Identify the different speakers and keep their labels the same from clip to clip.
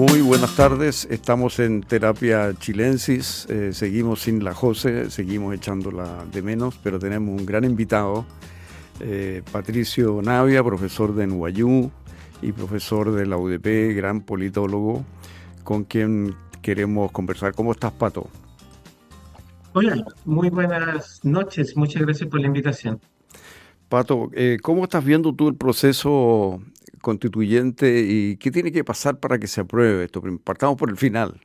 Speaker 1: Muy buenas tardes, estamos en Terapia Chilensis, eh, seguimos sin la Jose, seguimos echándola de menos, pero tenemos un gran invitado, eh, Patricio Navia, profesor de NYU y profesor de la UDP, gran politólogo, con quien queremos conversar. ¿Cómo estás, Pato?
Speaker 2: Hola, muy buenas noches, muchas gracias por la invitación.
Speaker 1: Pato, eh, ¿cómo estás viendo tú el proceso constituyente y qué tiene que pasar para que se apruebe esto? Partamos por el final.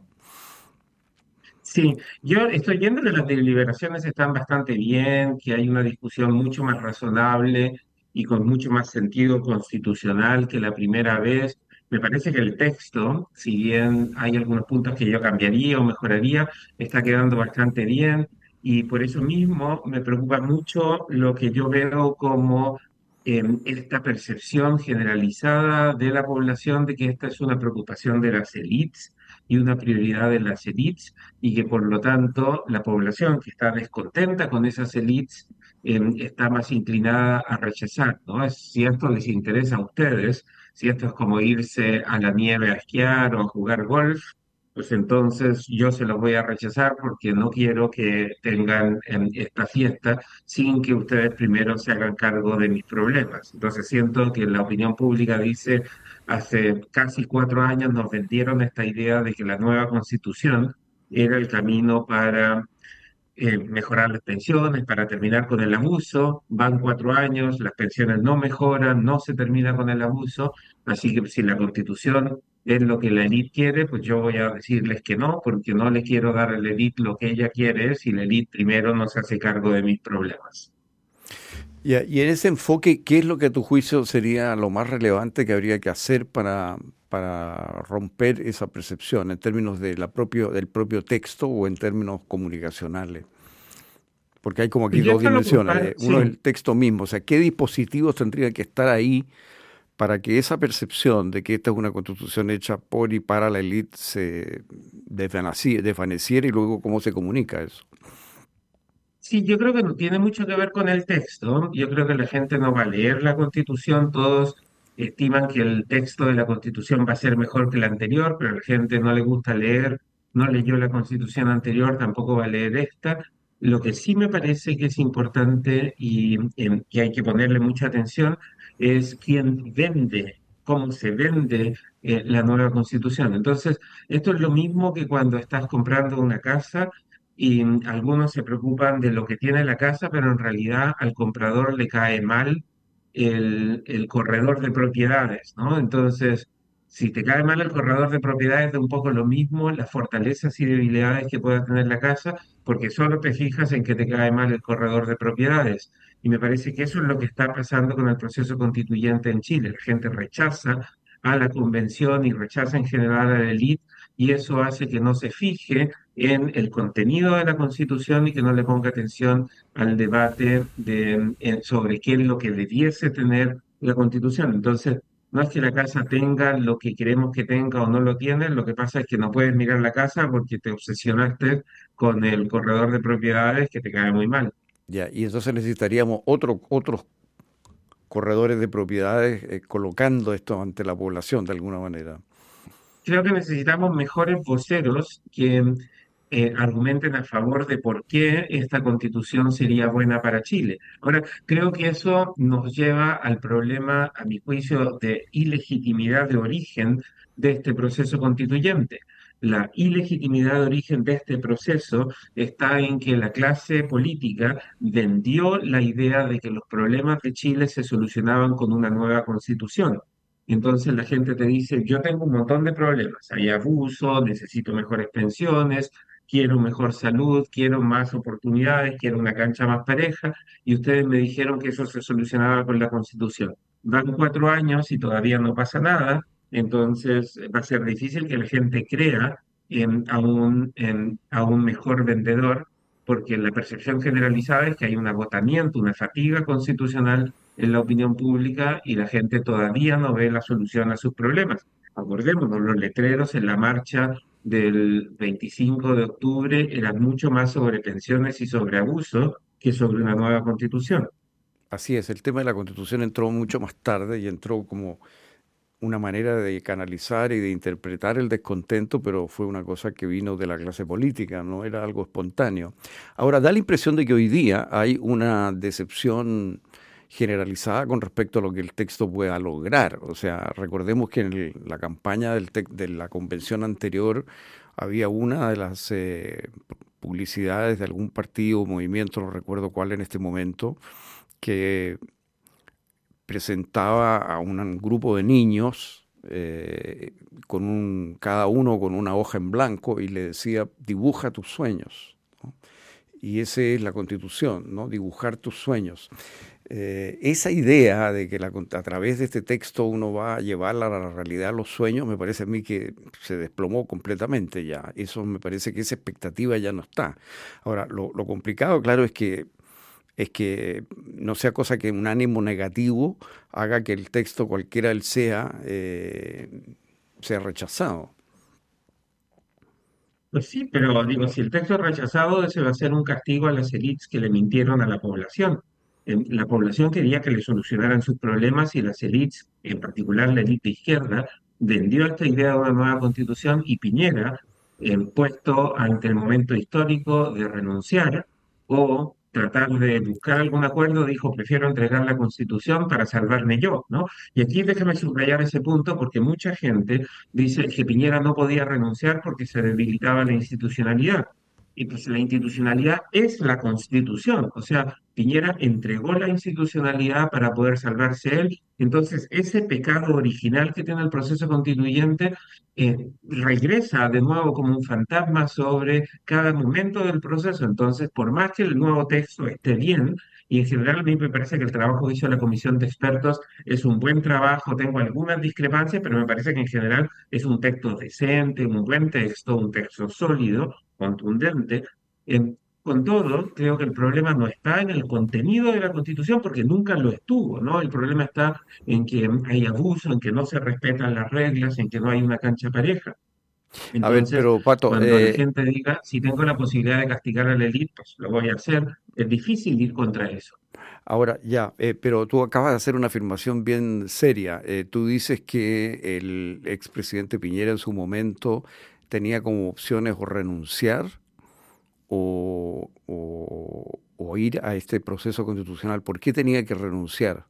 Speaker 2: Sí, yo estoy viendo que las deliberaciones están bastante bien, que hay una discusión mucho más razonable y con mucho más sentido constitucional que la primera vez. Me parece que el texto, si bien hay algunos puntos que yo cambiaría o mejoraría, está quedando bastante bien y por eso mismo me preocupa mucho lo que yo veo como esta percepción generalizada de la población de que esta es una preocupación de las élites y una prioridad de las élites y que por lo tanto la población que está descontenta con esas élites está más inclinada a rechazar, ¿no? Si esto les interesa a ustedes, si esto es como irse a la nieve a esquiar o a jugar golf, pues entonces yo se los voy a rechazar porque no quiero que tengan esta fiesta sin que ustedes primero se hagan cargo de mis problemas. Entonces siento que la opinión pública dice, hace casi cuatro años nos vendieron esta idea de que la nueva constitución era el camino para eh, mejorar las pensiones, para terminar con el abuso. Van cuatro años, las pensiones no mejoran, no se termina con el abuso, así que si la constitución es lo que la élite quiere, pues yo voy a decirles que no, porque no le quiero dar a la élite lo que ella quiere si la élite primero no se hace cargo de mis problemas.
Speaker 1: Y, en ese enfoque, ¿qué es lo que a tu juicio sería lo más relevante que habría que hacer para, para romper esa percepción en términos de la propio, del propio texto o en términos comunicacionales? Porque hay como aquí dos dimensiones. ¿eh? Uno es el texto mismo, o sea, ¿qué dispositivos tendrían que estar ahí para que esa percepción de que esta es una constitución hecha por y para la élite se desvaneciera y luego cómo se comunica eso.
Speaker 2: Sí, yo creo que no tiene mucho que ver con el texto. Yo creo que la gente no va a leer la constitución. Todos estiman que el texto de la constitución va a ser mejor que el anterior, pero a la gente no le gusta leer, no leyó la constitución anterior, tampoco va a leer esta. Lo que sí me parece que es importante y que hay que ponerle mucha atención es quien vende, cómo se vende eh, la nueva constitución. Entonces, esto es lo mismo que cuando estás comprando una casa y algunos se preocupan de lo que tiene la casa, pero en realidad al comprador le cae mal el, corredor de propiedades, ¿no? Entonces, si te cae mal el corredor de propiedades, de un poco lo mismo, las fortalezas y debilidades que pueda tener la casa, porque solo te fijas en que te cae mal el corredor de propiedades. Y me parece que eso es lo que está pasando con el proceso constituyente en Chile. La gente rechaza a la convención y rechaza en general a la élite, y eso hace que no se fije en el contenido de la constitución y que no le ponga atención al debate de, sobre qué es lo que debiese tener la constitución. Entonces, no es que la casa tenga lo que queremos que tenga o no lo tiene, lo que pasa es que no puedes mirar la casa porque te obsesionaste con el corredor de propiedades que te cae muy mal.
Speaker 1: Ya, y entonces necesitaríamos otro, otros corredores de propiedades eh, colocando esto ante la población de alguna manera.
Speaker 2: Creo que necesitamos mejores voceros que eh, argumenten a favor de por qué esta constitución sería buena para Chile. Ahora, creo que eso nos lleva al problema, a mi juicio, de ilegitimidad de origen de este proceso constituyente. La ilegitimidad de origen de este proceso está en que la clase política vendió la idea de que los problemas de Chile se solucionaban con una nueva constitución. Entonces la gente te dice, yo tengo un montón de problemas, hay abuso, necesito mejores pensiones, quiero mejor salud, quiero más oportunidades, quiero una cancha más pareja, y ustedes me dijeron que eso se solucionaba con la Constitución. Van cuatro años y todavía no pasa nada, entonces va a ser difícil que la gente crea en, a, un, en, a un mejor vendedor, porque la percepción generalizada es que hay un agotamiento, una fatiga constitucional en la opinión pública y la gente todavía no ve la solución a sus problemas. Acordémonos, los letreros en la marcha del 25 de octubre eran mucho más sobre pensiones y sobre abuso que sobre una nueva constitución.
Speaker 1: Así es, el tema de la constitución entró mucho más tarde y entró como una manera de canalizar y de interpretar el descontento, pero fue una cosa que vino de la clase política, no era algo espontáneo. Ahora, da la impresión de que hoy día hay una decepción generalizada con respecto a lo que el texto pueda lograr. O sea, recordemos que en la campaña del de la convención anterior había una de las eh, publicidades de algún partido o movimiento, no recuerdo cuál en este momento, que presentaba a un grupo de niños, eh, con un, cada uno con una hoja en blanco, y le decía, dibuja tus sueños. Y esa es la constitución, ¿no? dibujar tus sueños. Eh, esa idea de que a través de este texto uno va a llevar a la realidad los sueños, me parece a mí que se desplomó completamente ya. Eso me parece que esa expectativa ya no está. Ahora, lo, lo complicado, claro, es que es que no sea cosa que un ánimo negativo haga que el texto, cualquiera él sea, eh, sea rechazado.
Speaker 2: Pues sí, pero digo, si el texto es rechazado, ese va a ser un castigo a las élites que le mintieron a la población. La población quería que le solucionaran sus problemas y las élites, en particular la élite izquierda, vendió esta idea de una nueva constitución y Piñera, puesto ante el momento histórico de renunciar o tratar de buscar algún acuerdo, dijo, prefiero entregar la Constitución para salvarme yo, ¿no? Y aquí déjame subrayar ese punto porque mucha gente dice que Piñera no podía renunciar porque se debilitaba la institucionalidad. Y pues la institucionalidad es la constitución. O sea, Piñera entregó la institucionalidad para poder salvarse él. Entonces, ese pecado original que tiene el proceso constituyente eh, regresa de nuevo como un fantasma sobre cada momento del proceso. Entonces, por más que el nuevo texto esté bien, y en general a mí me parece que el trabajo que hizo la comisión de expertos es un buen trabajo, tengo algunas discrepancias, pero me parece que en general es un texto decente, un buen texto, un texto sólido contundente. con todo, creo que el problema no está en el contenido de la Constitución, porque nunca lo estuvo, ¿no? El problema está en que hay abuso, en que no se respetan las reglas, en que no hay una cancha pareja.
Speaker 1: A ver, pero Pato,
Speaker 2: cuando la eh, gente diga, si tengo la posibilidad de castigar al élite, pues lo voy a hacer, es difícil ir contra eso.
Speaker 1: Ahora, ya, eh, pero tú acabas de hacer una afirmación bien seria. Eh, tú dices que el expresidente Piñera en su momento tenía como opciones o renunciar o, ir a este proceso constitucional. ¿Por qué tenía que renunciar?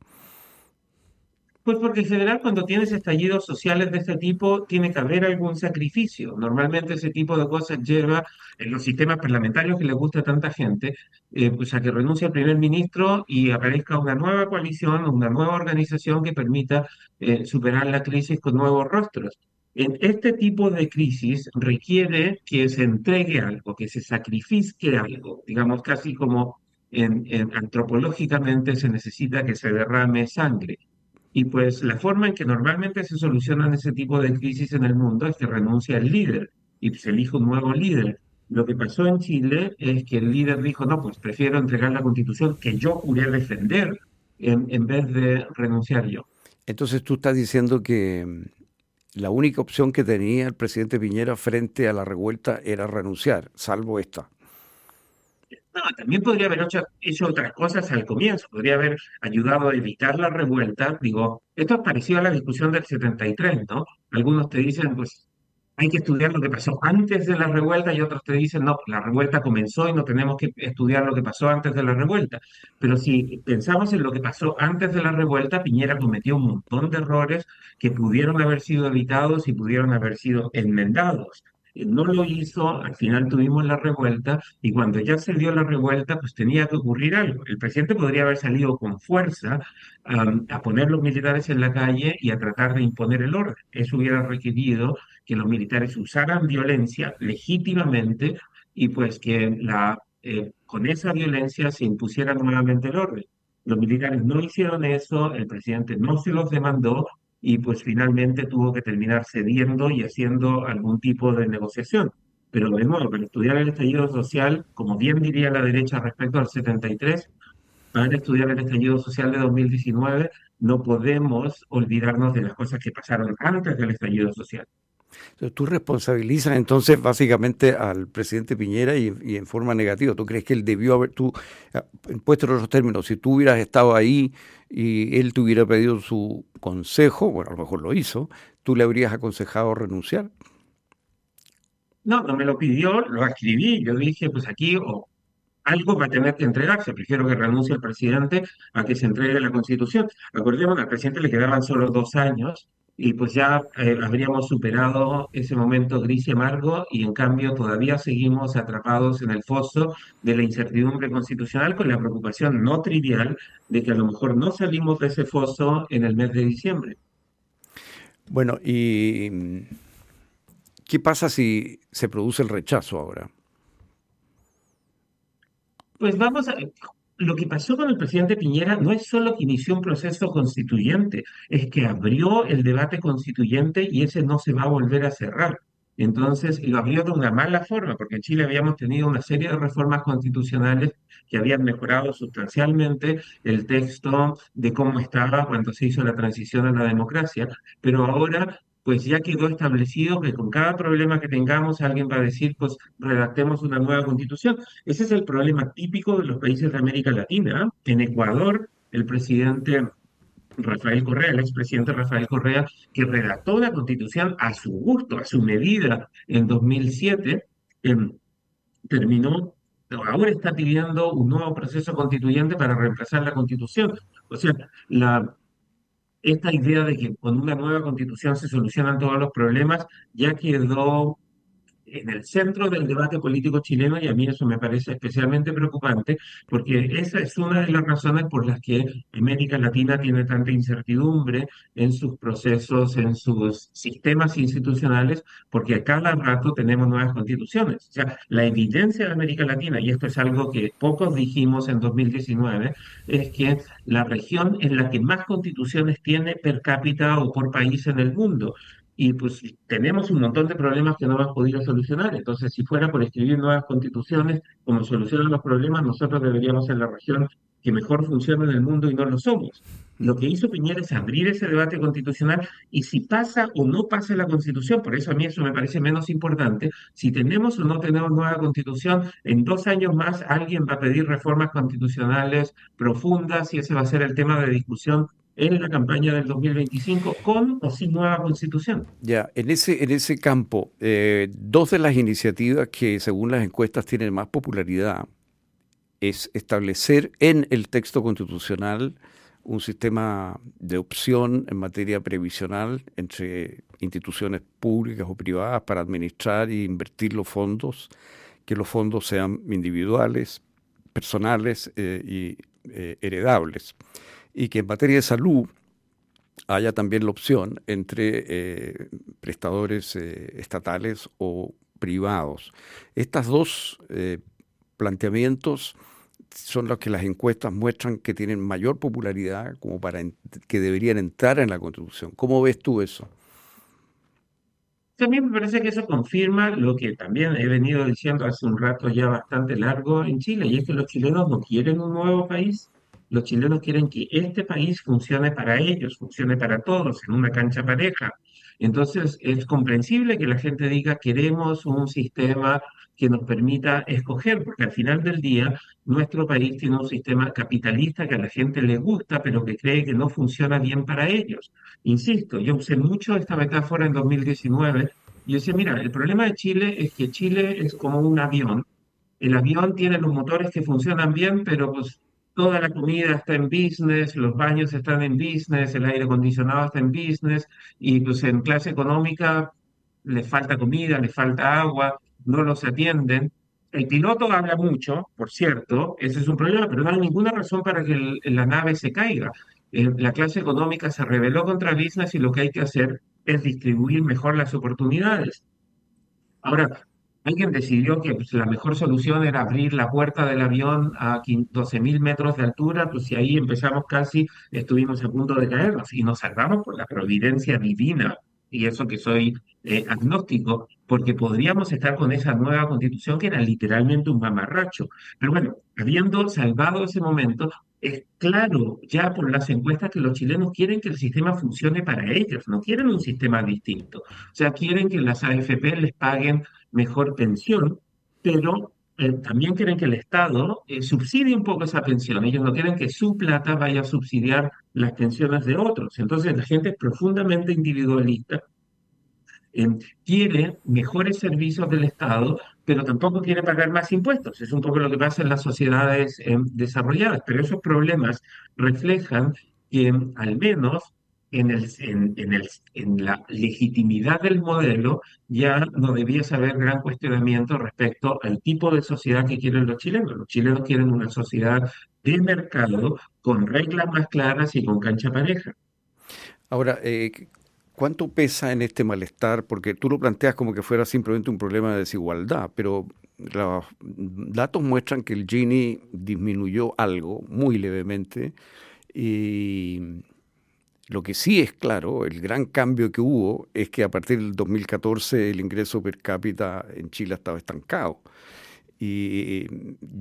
Speaker 2: Pues porque en general cuando tienes estallidos sociales de este tipo tiene que haber algún sacrificio. Normalmente ese tipo de cosas lleva en los sistemas parlamentarios que le gusta a tanta gente, eh, pues a que renuncie el primer ministro y aparezca una nueva coalición, una nueva organización que permita eh, superar la crisis con nuevos rostros. En este tipo de crisis requiere que se entregue algo, que se sacrifique algo, digamos casi como en, antropológicamente se necesita que se derrame sangre. Y pues la forma en que normalmente se solucionan ese tipo de crisis en el mundo es que renuncia el líder y se elige un nuevo líder. Lo que pasó en Chile es que el líder dijo, no, pues prefiero entregar la constitución que yo juré defender en, en vez de renunciar yo.
Speaker 1: Entonces tú estás diciendo que la única opción que tenía el presidente Piñera frente a la revuelta era renunciar, salvo esta.
Speaker 2: No, también podría haber hecho, otras cosas al comienzo, podría haber ayudado a evitar la revuelta. Digo, esto es parecido a la discusión del 73, ¿no? Algunos te dicen, pues hay que estudiar lo que pasó antes de la revuelta y otros te dicen, no, la revuelta comenzó y no tenemos que estudiar lo que pasó antes de la revuelta. Pero si pensamos en lo que pasó antes de la revuelta, Piñera cometió un montón de errores que pudieron haber sido evitados y pudieron haber sido enmendados no lo hizo, al final tuvimos la revuelta y cuando ya se dio la revuelta, pues tenía que ocurrir algo. El presidente podría haber salido con fuerza a poner los militares en la calle y a tratar de imponer el orden. Eso hubiera requerido que los militares usaran violencia legítimamente y pues que la, eh, con esa violencia se impusiera nuevamente el orden. Los militares no hicieron eso, el presidente no se los demandó y pues finalmente tuvo que terminar cediendo y haciendo algún tipo de negociación. Pero de nuevo, para estudiar el estallido social, como bien diría la derecha respecto al 73, para estudiar el estallido social de 2019 no podemos olvidarnos de las cosas que pasaron antes del estallido social.
Speaker 1: Tú responsabilizas entonces básicamente al presidente Piñera y, en forma negativa. ¿Tú crees que él debió haber, tú, puesto en otros términos, si tú hubieras estado ahí y él te hubiera pedido su consejo, bueno, a lo mejor lo hizo, tú le habrías aconsejado renunciar?
Speaker 2: No, no me lo pidió, lo escribí. Yo dije, pues aquí o algo va a tener que entregarse. Prefiero que renuncie el presidente a que se entregue la Constitución. Acordémonos, al presidente le quedaban solo dos años y pues ya eh, habríamos superado ese momento gris y amargo y en cambio todavía seguimos atrapados en el foso de la incertidumbre constitucional con la preocupación no trivial de que a lo mejor no salimos de ese foso en el mes de diciembre.
Speaker 1: Bueno, ¿y qué pasa si se produce el rechazo ahora?
Speaker 2: Pues vamos a, lo que pasó con el presidente Piñera no es solo que inició un proceso constituyente, es que abrió el debate constituyente y ese no se va a volver a cerrar. Entonces, lo abrió de una mala forma, porque en Chile habíamos tenido una serie de reformas constitucionales que habían mejorado sustancialmente el texto de cómo estaba cuando se hizo la transición a la democracia, pero ahora pues ya quedó establecido que con cada problema que tengamos alguien va a decir, pues redactemos una nueva constitución. Ese es el problema típico de los países de América Latina. En Ecuador, el presidente Rafael Correa, el expresidente Rafael Correa, que redactó una constitución a su gusto, a su medida en 2007, em, terminó, ahora está pidiendo un nuevo proceso constituyente para reemplazar la constitución. O sea, la, esta idea de que con una nueva constitución se solucionan todos los problemas ya quedó en el centro del debate político chileno y a mí eso me parece especialmente preocupante porque esa es una de las razones por las que América Latina tiene tanta incertidumbre en sus procesos, en sus sistemas institucionales, porque a cada rato tenemos nuevas constituciones. O sea, la evidencia de América Latina, y esto es algo que pocos dijimos en 2019, es que la región es la que más constituciones tiene per cápita o por país en el mundo y pues tenemos un montón de problemas que no hemos podido solucionar. Entonces, si fuera por escribir nuevas constituciones, como solucionan los problemas, nosotros deberíamos ser la región que mejor funciona en el mundo y no lo somos. Lo que hizo Piñera es abrir ese debate constitucional y si pasa o no pasa la constitución, por eso a mí eso me parece menos importante, si tenemos o no tenemos nueva constitución, en dos años más alguien va a pedir reformas constitucionales profundas y ese va a ser el tema de discusión en la campaña del 2025 con o sin nueva constitución.
Speaker 1: Ya, en ese, en ese campo, eh, dos de las iniciativas que según las encuestas tienen más popularidad es establecer en el texto constitucional un sistema de opción en materia previsional entre instituciones públicas o privadas para administrar e invertir los fondos, que los fondos sean individuales, personales eh, y eh, heredables y que en materia de salud haya también la opción entre eh, prestadores eh, estatales o privados. Estos dos eh, planteamientos son los que las encuestas muestran que tienen mayor popularidad como para que deberían entrar en la Constitución. ¿Cómo ves tú eso?
Speaker 2: Mí me parece que eso confirma lo que también he venido diciendo hace un rato ya bastante largo en Chile, y es que los chilenos no quieren un nuevo país, los chilenos quieren que este país funcione para ellos, funcione para todos, en una cancha pareja. Entonces, es comprensible que la gente diga, queremos un sistema que nos permita escoger, porque al final del día nuestro país tiene un sistema capitalista que a la gente le gusta, pero que cree que no funciona bien para ellos. Insisto, yo usé mucho esta metáfora en 2019 y yo decía, mira, el problema de Chile es que Chile es como un avión. El avión tiene los motores que funcionan bien, pero pues toda la comida está en business, los baños están en business, el aire acondicionado está en business, y pues en clase económica le falta comida, le falta agua, no los atienden. El piloto habla mucho, por cierto, ese es un problema, pero no hay ninguna razón para que la nave se caiga. Eh, la clase económica se rebeló contra business y lo que hay que hacer es distribuir mejor las oportunidades. Ahora, Alguien decidió que pues, la mejor solución era abrir la puerta del avión a 12.000 metros de altura, pues y ahí empezamos casi, estuvimos a punto de caernos y nos salvamos por la providencia divina, y eso que soy eh, agnóstico, porque podríamos estar con esa nueva constitución que era literalmente un mamarracho. Pero bueno, habiendo salvado ese momento, es claro ya por las encuestas que los chilenos quieren que el sistema funcione para ellos, no quieren un sistema distinto. O sea, quieren que las AFP les paguen mejor pensión, pero eh, también quieren que el Estado eh, subsidie un poco esa pensión. Ellos no quieren que su plata vaya a subsidiar las pensiones de otros. Entonces la gente es profundamente individualista quiere mejores servicios del Estado, pero tampoco quiere pagar más impuestos. Es un poco lo que pasa en las sociedades desarrolladas, pero esos problemas reflejan que al menos en, el, en, el, en la legitimidad del modelo ya no debía haber gran cuestionamiento respecto al tipo de sociedad que quieren los chilenos. Los chilenos quieren una sociedad de mercado con reglas más claras y con cancha pareja.
Speaker 1: Ahora, eh, ¿Cuánto pesa en este malestar? Porque tú lo planteas como que fuera simplemente un problema de desigualdad, pero los datos muestran que el Gini disminuyó algo, muy levemente, y lo que sí es claro, el gran cambio que hubo es que a partir del 2014 el ingreso per cápita en Chile estaba estancado. Y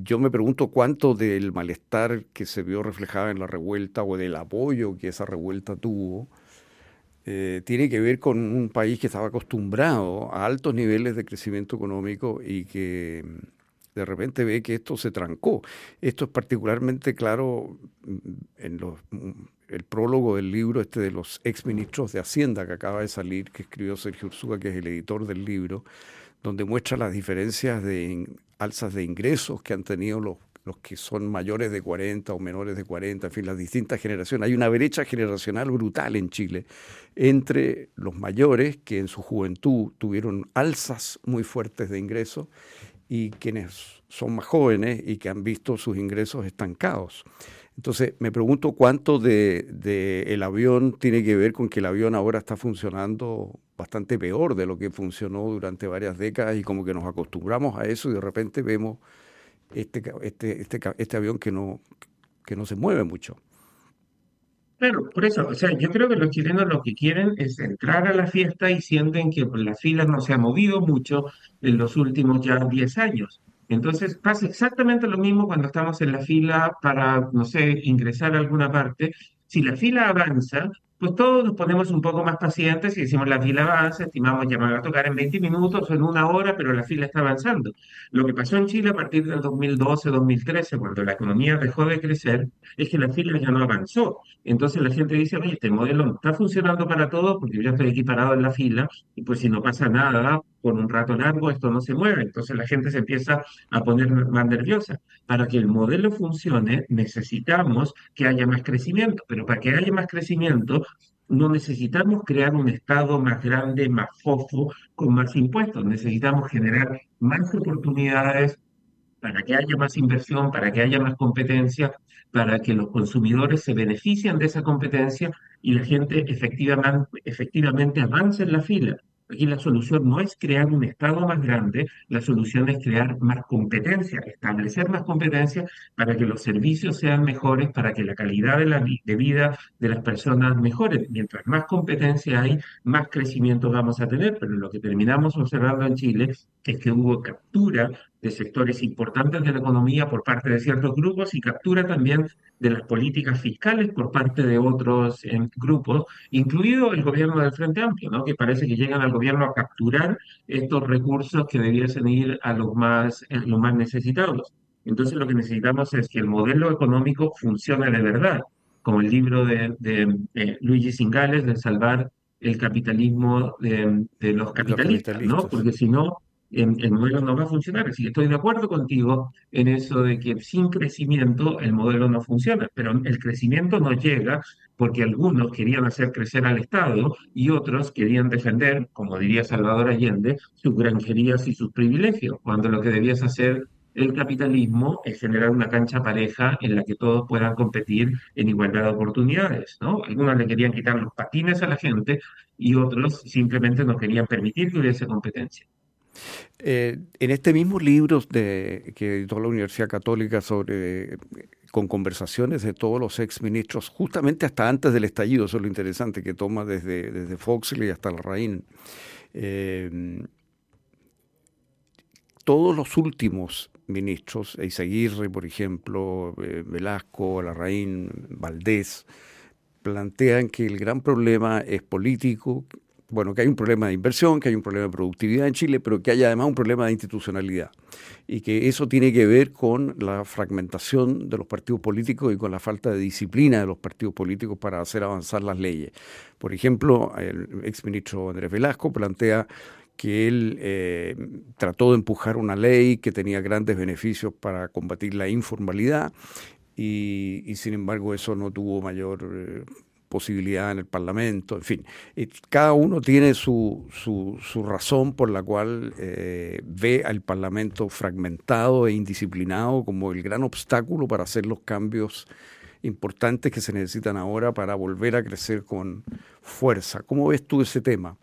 Speaker 1: yo me pregunto cuánto del malestar que se vio reflejado en la revuelta o del apoyo que esa revuelta tuvo, eh, tiene que ver con un país que estaba acostumbrado a altos niveles de crecimiento económico y que mm, de repente ve que esto se trancó. Esto es particularmente claro mm, en los, mm, el prólogo del libro este de los exministros de Hacienda que acaba de salir, que escribió Sergio Ursúa, que es el editor del libro, donde muestra las diferencias de alzas de ingresos que han tenido los los que son mayores de 40 o menores de 40, en fin, las distintas generaciones. Hay una brecha generacional brutal en Chile entre los mayores que en su juventud tuvieron alzas muy fuertes de ingresos y quienes son más jóvenes y que han visto sus ingresos estancados. Entonces, me pregunto cuánto de, el avión tiene que ver con que el avión ahora está funcionando bastante peor de lo que funcionó durante varias décadas y como que nos acostumbramos a eso y de repente vemos este, este, este, este avión que no, que no se mueve mucho.
Speaker 2: Claro, por eso, o sea, yo creo que los chilenos lo que quieren es entrar a la fiesta y sienten que la fila no se ha movido mucho en los últimos ya 10 años. Entonces pasa exactamente lo mismo cuando estamos en la fila para, no sé, ingresar a alguna parte. Si la fila avanza, pues todos nos ponemos un poco más pacientes y decimos la fila avanza, estimamos ya a tocar en 20 minutos o en una hora, pero la fila está avanzando. Lo que pasó en Chile a partir del 2012-2013, cuando la economía dejó de crecer, es que la fila ya no avanzó. Entonces la gente dice, oye, este modelo no está funcionando para todos porque yo estoy equiparado en la fila y pues si no pasa nada, por un rato largo esto no se mueve. Entonces la gente se empieza a poner más nerviosa. Para que el modelo funcione necesitamos que haya más crecimiento, pero para que haya más crecimiento no necesitamos crear un Estado más grande, más fofo, con más impuestos. Necesitamos generar más oportunidades para que haya más inversión, para que haya más competencia, para que los consumidores se beneficien de esa competencia y la gente efectivamente, efectivamente avance en la fila. Aquí la solución no es crear un Estado más grande, la solución es crear más competencia, establecer más competencia para que los servicios sean mejores, para que la calidad de, la, vida de las personas mejore. Mientras más competencia hay, más crecimiento vamos a tener, pero lo que terminamos observando en Chile es que hubo captura de sectores importantes de la economía por parte de ciertos grupos y captura también de las políticas fiscales por parte de otros eh, grupos, incluido el gobierno del Frente Amplio, ¿no? que parece que llegan al gobierno a capturar estos recursos que debiesen ir a los más, eh, los más necesitados. Entonces lo que necesitamos es que el modelo económico funcione de verdad, como el libro de, de, Luigi Singales de salvar el capitalismo de, de los capitalistas, ¿no? Porque si no, el modelo no va a funcionar. Así que estoy de acuerdo contigo en eso de que sin crecimiento el modelo no funciona, pero el crecimiento no llega porque algunos querían hacer crecer al Estado y otros querían defender, como diría Salvador Allende, sus granjerías y sus privilegios, cuando lo que debías hacer el capitalismo es generar una cancha pareja en la que todos puedan competir en igualdad de oportunidades, ¿no? Algunos le querían quitar los patines a la gente y otros simplemente no querían permitir que hubiese competencia.
Speaker 1: Eh, en este mismo libro de, que editó la Universidad Católica sobre con conversaciones de todos los exministros, justamente hasta antes del estallido, eso es lo interesante, que toma desde, desde Foxley hasta la eh, todos los últimos ministros, Eizaguirre, por ejemplo, eh, Velasco, Larraín, Valdés, plantean que el gran problema es político, bueno, que hay un problema de inversión, que hay un problema de productividad en Chile, pero que hay además un problema de institucionalidad. Y que eso tiene que ver con la fragmentación de los partidos políticos y con la falta de disciplina de los partidos políticos para hacer avanzar las leyes. Por ejemplo, el exministro Andrés Velasco plantea que él eh, trató de empujar una ley que tenía grandes beneficios para combatir la informalidad y, sin embargo eso no tuvo mayor eh, posibilidad en el Parlamento, en fin. cada uno tiene su, su, razón por la cual eh, ve al Parlamento fragmentado e indisciplinado como el gran obstáculo para hacer los cambios importantes que se necesitan ahora para volver a crecer con fuerza. ¿Cómo ves tú ese tema?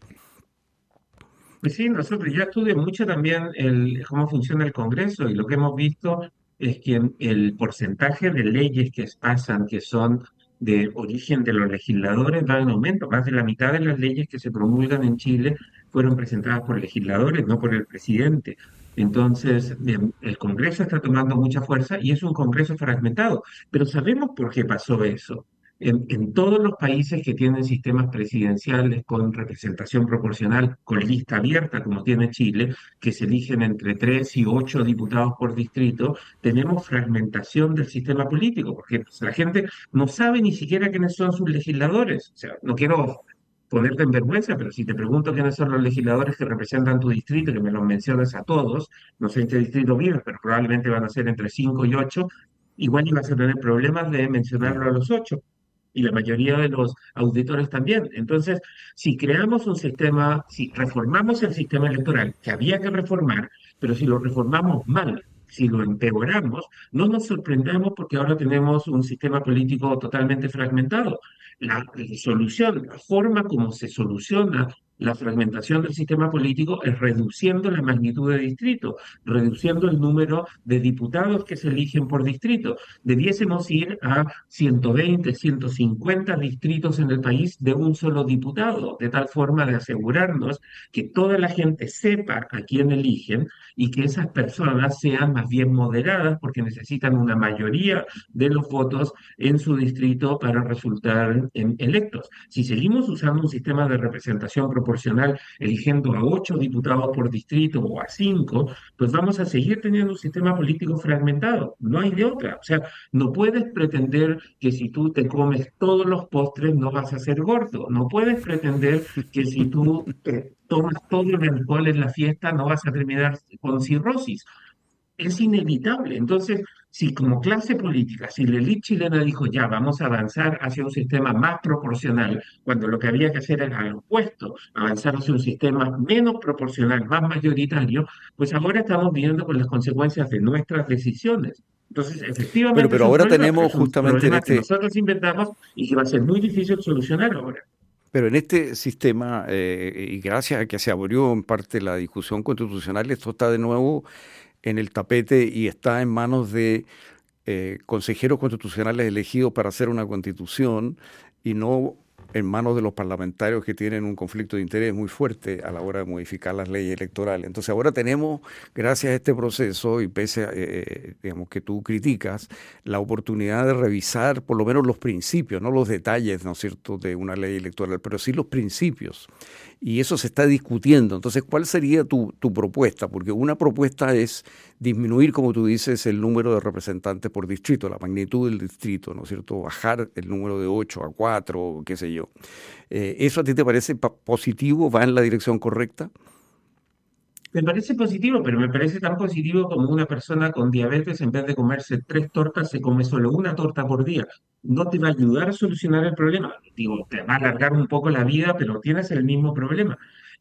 Speaker 2: Pues sí, nosotros, yo estudié mucho también el, cómo funciona el Congreso y lo que hemos visto es que el porcentaje de leyes que pasan, que son de origen de los legisladores va en aumento. Más de la mitad de las leyes que se promulgan en Chile fueron presentadas por legisladores, no por el presidente. Entonces, em, el Congreso está tomando mucha fuerza y es un Congreso fragmentado. Pero sabemos por qué pasó eso en, todos los países que tienen sistemas presidenciales con representación proporcional, con lista abierta, como tiene Chile, que se eligen entre tres y ocho diputados por distrito, tenemos fragmentación del sistema político, porque pues, la gente no sabe ni siquiera quiénes son sus legisladores. O sea, no quiero ponerte en vergüenza, pero si te pregunto quiénes son los legisladores que representan tu distrito, que me los mencionas a todos, no sé en qué distrito vives, pero probablemente van a ser entre cinco y ocho, igual ibas a tener problemas de mencionarlo a los ocho y la mayoría de los auditores también. Entonces, si creamos un sistema, si reformamos el sistema electoral, que había que reformar, pero si lo reformamos mal, si lo empeoramos, no nos sorprendamos porque ahora tenemos un sistema político totalmente fragmentado. La, la solución, la forma como se soluciona la fragmentación del sistema político es reduciendo la magnitud de distrito, reduciendo el número de diputados que se eligen por distrito. Debiésemos ir a 120, 150 distritos en el país de un solo diputado, de tal forma de asegurarnos que toda la gente sepa a quién eligen y que esas personas sean más bien moderadas porque necesitan una mayoría de los votos en su distrito para resultar electos. Si seguimos usando un sistema de representación proporcional, eligiendo a ocho diputados por distrito o a cinco, pues vamos a seguir teniendo un sistema político fragmentado. No hay de otra. O sea, no puedes pretender que si tú te comes todos los postres no vas a ser gordo. No puedes pretender que si tú te tomas todo el alcohol en la fiesta no vas a terminar con cirrosis. Es inevitable. Entonces, si como clase política, si la élite chilena dijo ya, vamos a avanzar hacia un sistema más proporcional, cuando lo que había que hacer era lo opuesto, avanzar hacia un sistema menos proporcional, más mayoritario, pues ahora estamos viendo con las consecuencias de nuestas decisiones. Entonces, efectivamente,
Speaker 1: pero, ahora tenemos justamente
Speaker 2: este... que nosotros inventamos y que va a ser muy difícil solucionar ahora.
Speaker 1: Pero en este sistema, eh, y gracias a que se abrió en parte la discusión constitucional, esto está de nuevo en el tapete y está en manos de eh, consejeros constitucionales elegidos para hacer una constitución y no en manos de los parlamentarios que tienen un conflicto de interés muy fuerte a la hora de modificar las leyes electorales. Entonces ahora tenemos, gracias a este proceso y pese a eh, eh, digamos, que tú criticas, la oportunidad de revisar por lo menos los principios, no los detalles, ¿no cierto?, de una ley electoral, pero sí los principios. Y eso se está discutiendo. Entonces, ¿cuál sería tu, tu propuesta? Porque una propuesta es disminuir, como tú dices, el número de representantes por distrito, la magnitud del distrito, ¿no es cierto? Bajar el número de 8 a 4, qué sé yo. Eh, ¿Eso a ti te parece positivo? ¿Va en la dirección correcta?
Speaker 2: Me parece positivo, pero me parece tan positivo como una persona con diabetes, en vez de comerse tres tortas, se come solo una torta por día. No te va a ayudar a solucionar el problema. Digo, te va a alargar un poco la vida, pero tienes el mismo problema.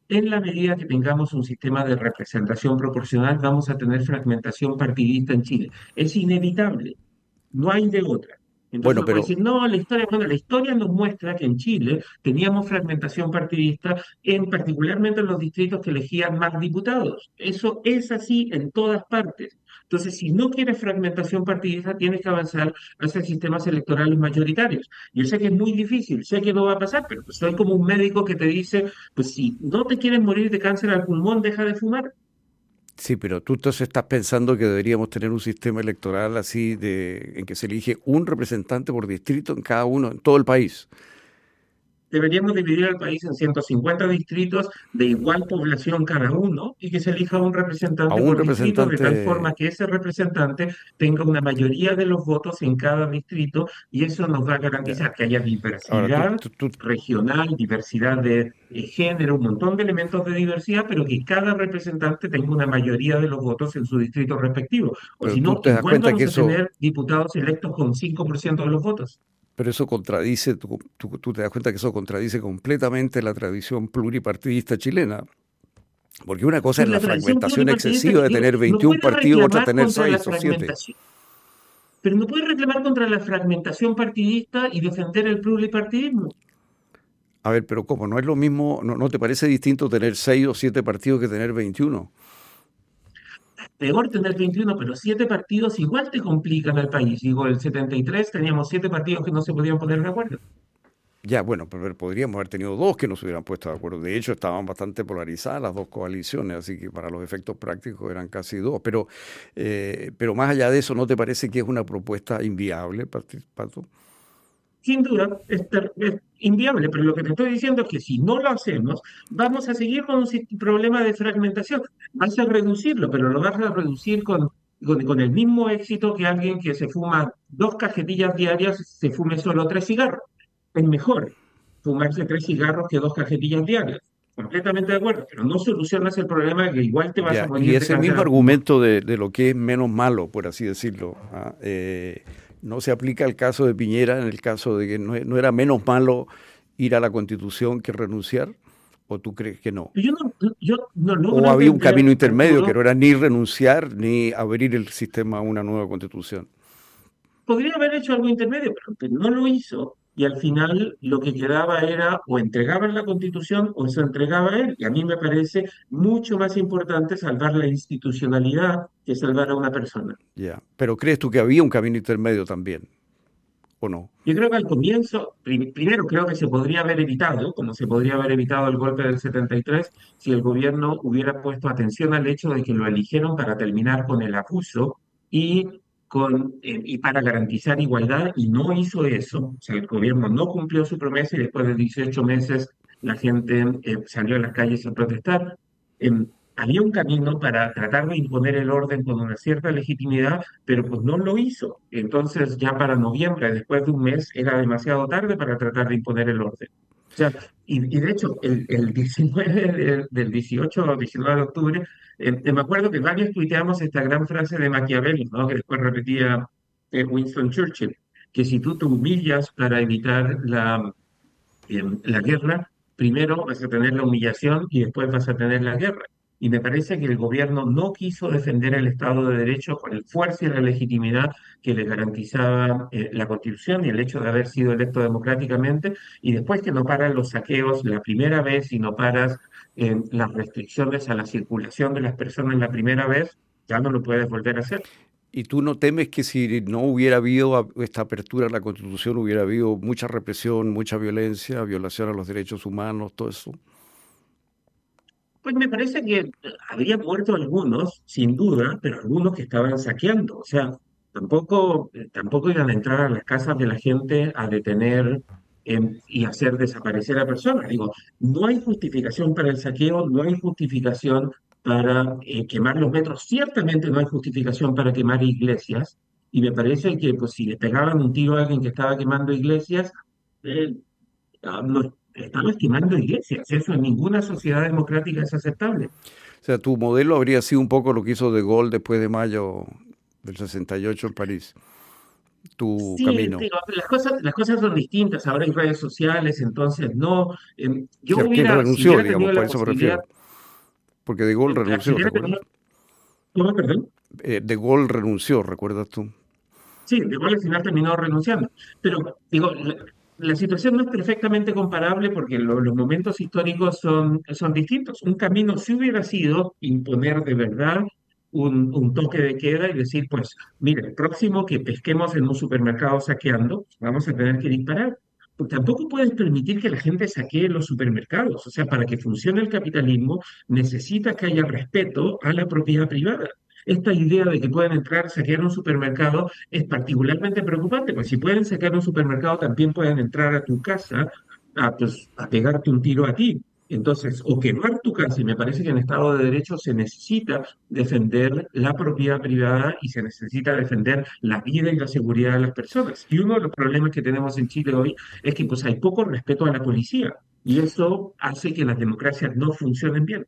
Speaker 2: En la medida que tengamos un sistema de representación proporcional, vamos a tener fragmentación partidista en Chile. Es inevitable, no hay de otra. Entonces, bueno, pero... decir, no, la historia, bueno, la historia nos muestra que en Chile teníamos fragmentación partidista, en particularmente en los distritos que elegían más diputados. Eso es así en todas partes. Entonces, si no quieres fragmentación partidista, tienes que avanzar hacia sistemas electorales mayoritarios. Yo sé que es muy difícil, sé que no va a pasar, pero soy como un médico que te dice, pues si no te quieres morir de cáncer al pulmón, deja de fumar.
Speaker 1: Sí, pero tú entonces estás pensando que deberíamos tener un sistema electoral así de en que se elige un representante por distrito en cada uno, en todo el país
Speaker 2: deberíamos dividir el país en 150 distritos de igual población cada uno y que se elija un representante por distrito de tal forma que ese representante tenga una mayoría de los votos en cada distrito y eso nos va a garantizar que haya diversidad regional, diversidad de, género, un montón de elementos de diversidad, pero que cada representante tenga una mayoría de los votos en su distrito respectivo. O si no, vamos a tener diputados electos con 5% de los votos
Speaker 1: pero eso contradice, tú, te das cuenta que eso contradice completamente la tradición pluripartidista chilena. Porque una cosa es la, fragmentación excesiva de tener 21 partidos, otra tener 6 o 7.
Speaker 2: Pero no puedes reclamar contra la fragmentación partidista y defender el pluripartidismo.
Speaker 1: A ver, pero ¿cómo? ¿No es lo mismo, no, no te parece distinto tener 6 o 7 partidos que tener 21?
Speaker 2: Peor tener 21, pero siete partidos igual te complican al país. Digo, el 73 teníamos siete partidos que no se podían poner de acuerdo.
Speaker 1: Ya, bueno, pero podríamos haber tenido dos que no se hubieran puesto de acuerdo. De hecho, estaban bastante polarizadas las dos coaliciones, así que para los efectos prácticos eran casi dos. Pero, eh, pero más allá de eso, ¿no te parece que es una propuesta inviable, Pato?
Speaker 2: Sin duda es, inviable, pero lo que te estoy diciendo es que si no lo hacemos, vamos a seguir con un problema de fragmentación. Vas a reducirlo, pero lo vas a reducir con, con, el mismo éxito que alguien que se fuma dos cajetillas diarias se fume solo tres cigarros. Es mejor fumarse tres cigarros que dos cajetillas diarias. Completamente de acuerdo, pero no solucionas el problema que igual te vas a morir.
Speaker 1: Y ese mismo argumento de, de, lo que es menos malo, por así decirlo. ¿ah? Eh, no se aplica al caso de Piñera en el caso de que no, era menos malo ir a la constitución que renunciar? ¿O tú crees que no? ¿O había un camino intermedio que no era ni renunciar ni abrir el sistema a una nueva constitución?
Speaker 2: Podría haber hecho algo intermedio, pero no lo hizo y al final lo que quedaba era o entregaban la constitución o se entregaba él. Y a mí me parece mucho más importante salvar la institucionalidad que salvar a una persona.
Speaker 1: Ya, pero ¿crees tú que había un camino intermedio también? ¿O no?
Speaker 2: Yo creo que al comienzo, primero creo que se podría haber evitado, como se podría haber evitado el golpe del 73, si el gobierno hubiera puesto atención al hecho de que lo eligieron para terminar con el abuso y con, eh, y para garantizar igualdad y no hizo eso. O sea, el gobierno no cumplió su promesa y después de 18 meses la gente eh, salió a las calles a protestar. Em, había un camino para tratar de imponer el orden con una cierta legitimidad, pero pues no lo hizo. Entonces ya para noviembre, después de un mes, era demasiado tarde para tratar de imponer el orden. O sea, y, de hecho, el, el 19 del, 18 o 19 de octubre, eh, me acuerdo que varios tuiteamos esta gran frase de Maquiavelo, ¿no? que después repetía eh, Winston Churchill, que si tú te humillas para evitar la, eh, la guerra, primero vas a tener la humillación y después vas a tener la guerra. Y me parece que el gobierno no quiso defender el Estado de Derecho con el fuerza y la legitimidad que le garantizaba eh, la Constitución y el hecho de haber sido electo democráticamente. Y después que no paran los saqueos la primera vez y no paras eh, las restricciones a la circulación de las personas la primera vez, ya no lo puedes volver a hacer.
Speaker 1: ¿Y tú no temes que si no hubiera habido esta apertura a la Constitución, hubiera habido mucha represión, mucha violencia, violación a los derechos humanos, todo eso?
Speaker 2: Pues me parece que habría muerto algunos, sin duda, pero algunos que estaban saqueando. O sea, tampoco, tampoco iban a entrar a las casas de la gente a detener em, y hacer desaparecer a personas. Digo, no hay justificación para el saqueo, no hay justificación para eh, quemar los metros, ciertamente no hay justificación para quemar iglesias. Y me parece que pues, si le pegaban un tiro a alguien que estaba quemando iglesias, eh, ah, no, estamos quemando iglesias. Eso en ninguna sociedad democrática es aceptable.
Speaker 1: O sea, tu modelo habría sido un poco lo que hizo De Gaulle después de mayo del 68 en París. Tu camino.
Speaker 2: las, cosas, las cosas son distintas. Ahora hay redes sociales, entonces no. Eh, yo
Speaker 1: hubiera, renunció, digamos, por eso me refiero. Porque De Gaulle renunció, ¿recuerdas?
Speaker 2: ¿Cómo, perdón?
Speaker 1: Eh, de Gaulle renunció, ¿recuerdas tú?
Speaker 2: Sí, De Gaulle al final terminó renunciando. Pero, digo, la situación no es perfectamente comparable porque los momentos históricos son, son distintos. Un camino si hubiera sido imponer de verdad un, toque de queda y decir, pues, mire, el próximo que pesquemos en un supermercado saqueando, vamos a tener que disparar, tampoco puedes permitir que la gente saquee los supermercados. O sea, para que funcione el capitalismo necesita que haya respeto a la propiedad privada. Esta idea de que pueden entrar, saquear un supermercado es particularmente preocupante, porque si pueden saquear un supermercado, también pueden entrar a tu casa a, pues, a pegarte un tiro a ti. Entonces, o quemar tu casa, y me parece que en Estado de Derecho se necesita defender la propiedad privada y se necesita defender la vida y la seguridad de las personas. Y uno de los problemas que tenemos en Chile hoy es que pues, hay poco respeto a la policía, y eso hace que las democracias no funcionen bien.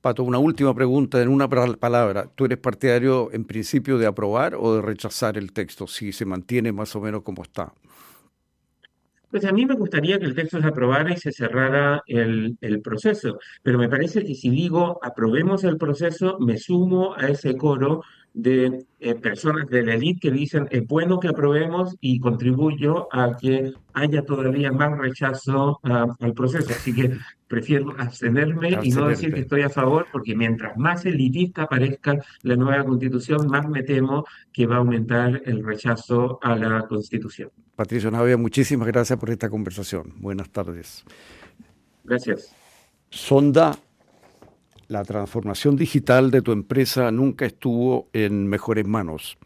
Speaker 1: Pato, una última pregunta en una palabra. ¿Tú eres partidario en principio de aprobar o de rechazar el texto si se mantiene más o menos como está?
Speaker 2: Pues a mí me gustaría que el texto se aprobara y se cerrara el, el, proceso, pero me parece que si digo aprobemos el proceso, me sumo a ese coro de eh, personas de la élite que dicen es bueno que aprobemos y contribuyo a que haya todavía más rechazo al proceso. Así que prefiero abstenerme y no decir que estoy a favor, porque mientras más elitista parezca la nueva constitución, más me temo que va a aumentar el rechazo a la constitución.
Speaker 1: Patricio Navia, muchísimas gracias por esta conversación. Buenas tardes.
Speaker 2: Gracias.
Speaker 1: Sonda la transformación digital de tu empresa nunca estuvo en mejores manos.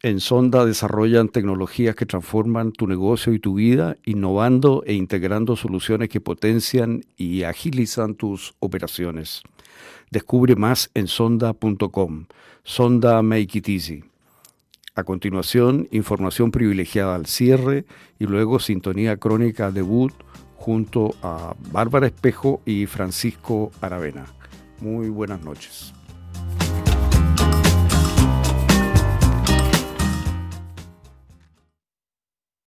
Speaker 1: En Sonda desarrollan tecnologías que transforman tu negocio y tu vida, innovando e integrando soluciones que potencian y agilizan tus operaciones. Descubre más en sonda.com. Sonda Make It Easy. A continuación, información privilegiada al cierre y luego sintonía crónica debut junto a Bárbara Espejo y Francisco Aravena. Muy buenas noches.